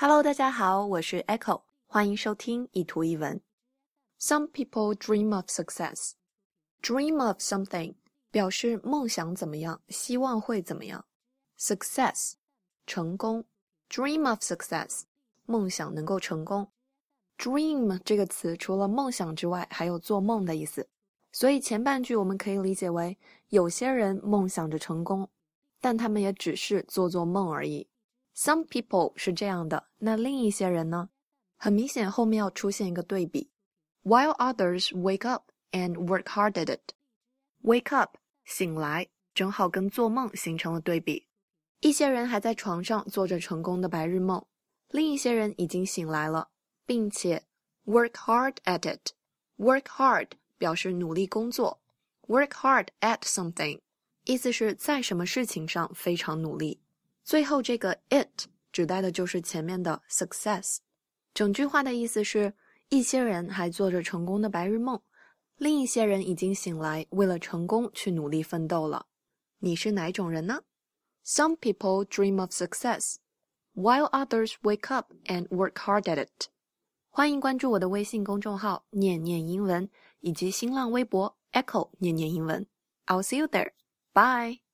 Hello，大家好，我是 Echo，欢迎收听一图一文。Some people dream of success. Dream of something 表示梦想怎么样，希望会怎么样。Success 成功。Dream of success 梦想能够成功。Dream 这个词除了梦想之外，还有做梦的意思。所以前半句我们可以理解为，有些人梦想着成功，但他们也只是做做梦而已。Some people 是这样的，那另一些人呢？很明显，后面要出现一个对比。While others wake up and work hard at it. Wake up 醒来，正好跟做梦形成了对比。一些人还在床上做着成功的白日梦，另一些人已经醒来了，并且 work hard at it. Work hard 表示努力工作，work hard at something 意思是在什么事情上非常努力。最后这个 it 指代的就是前面的 success。整句话的意思是，一些人还做着成功的白日梦，另一些人已经醒来，为了成功去努力奋斗了。你是哪种人呢？Some people dream of success, while others wake up and work hard at it。欢迎关注我的微信公众号“念念英文”以及新浪微博 “Echo 念念英文”。I'll see you there. Bye.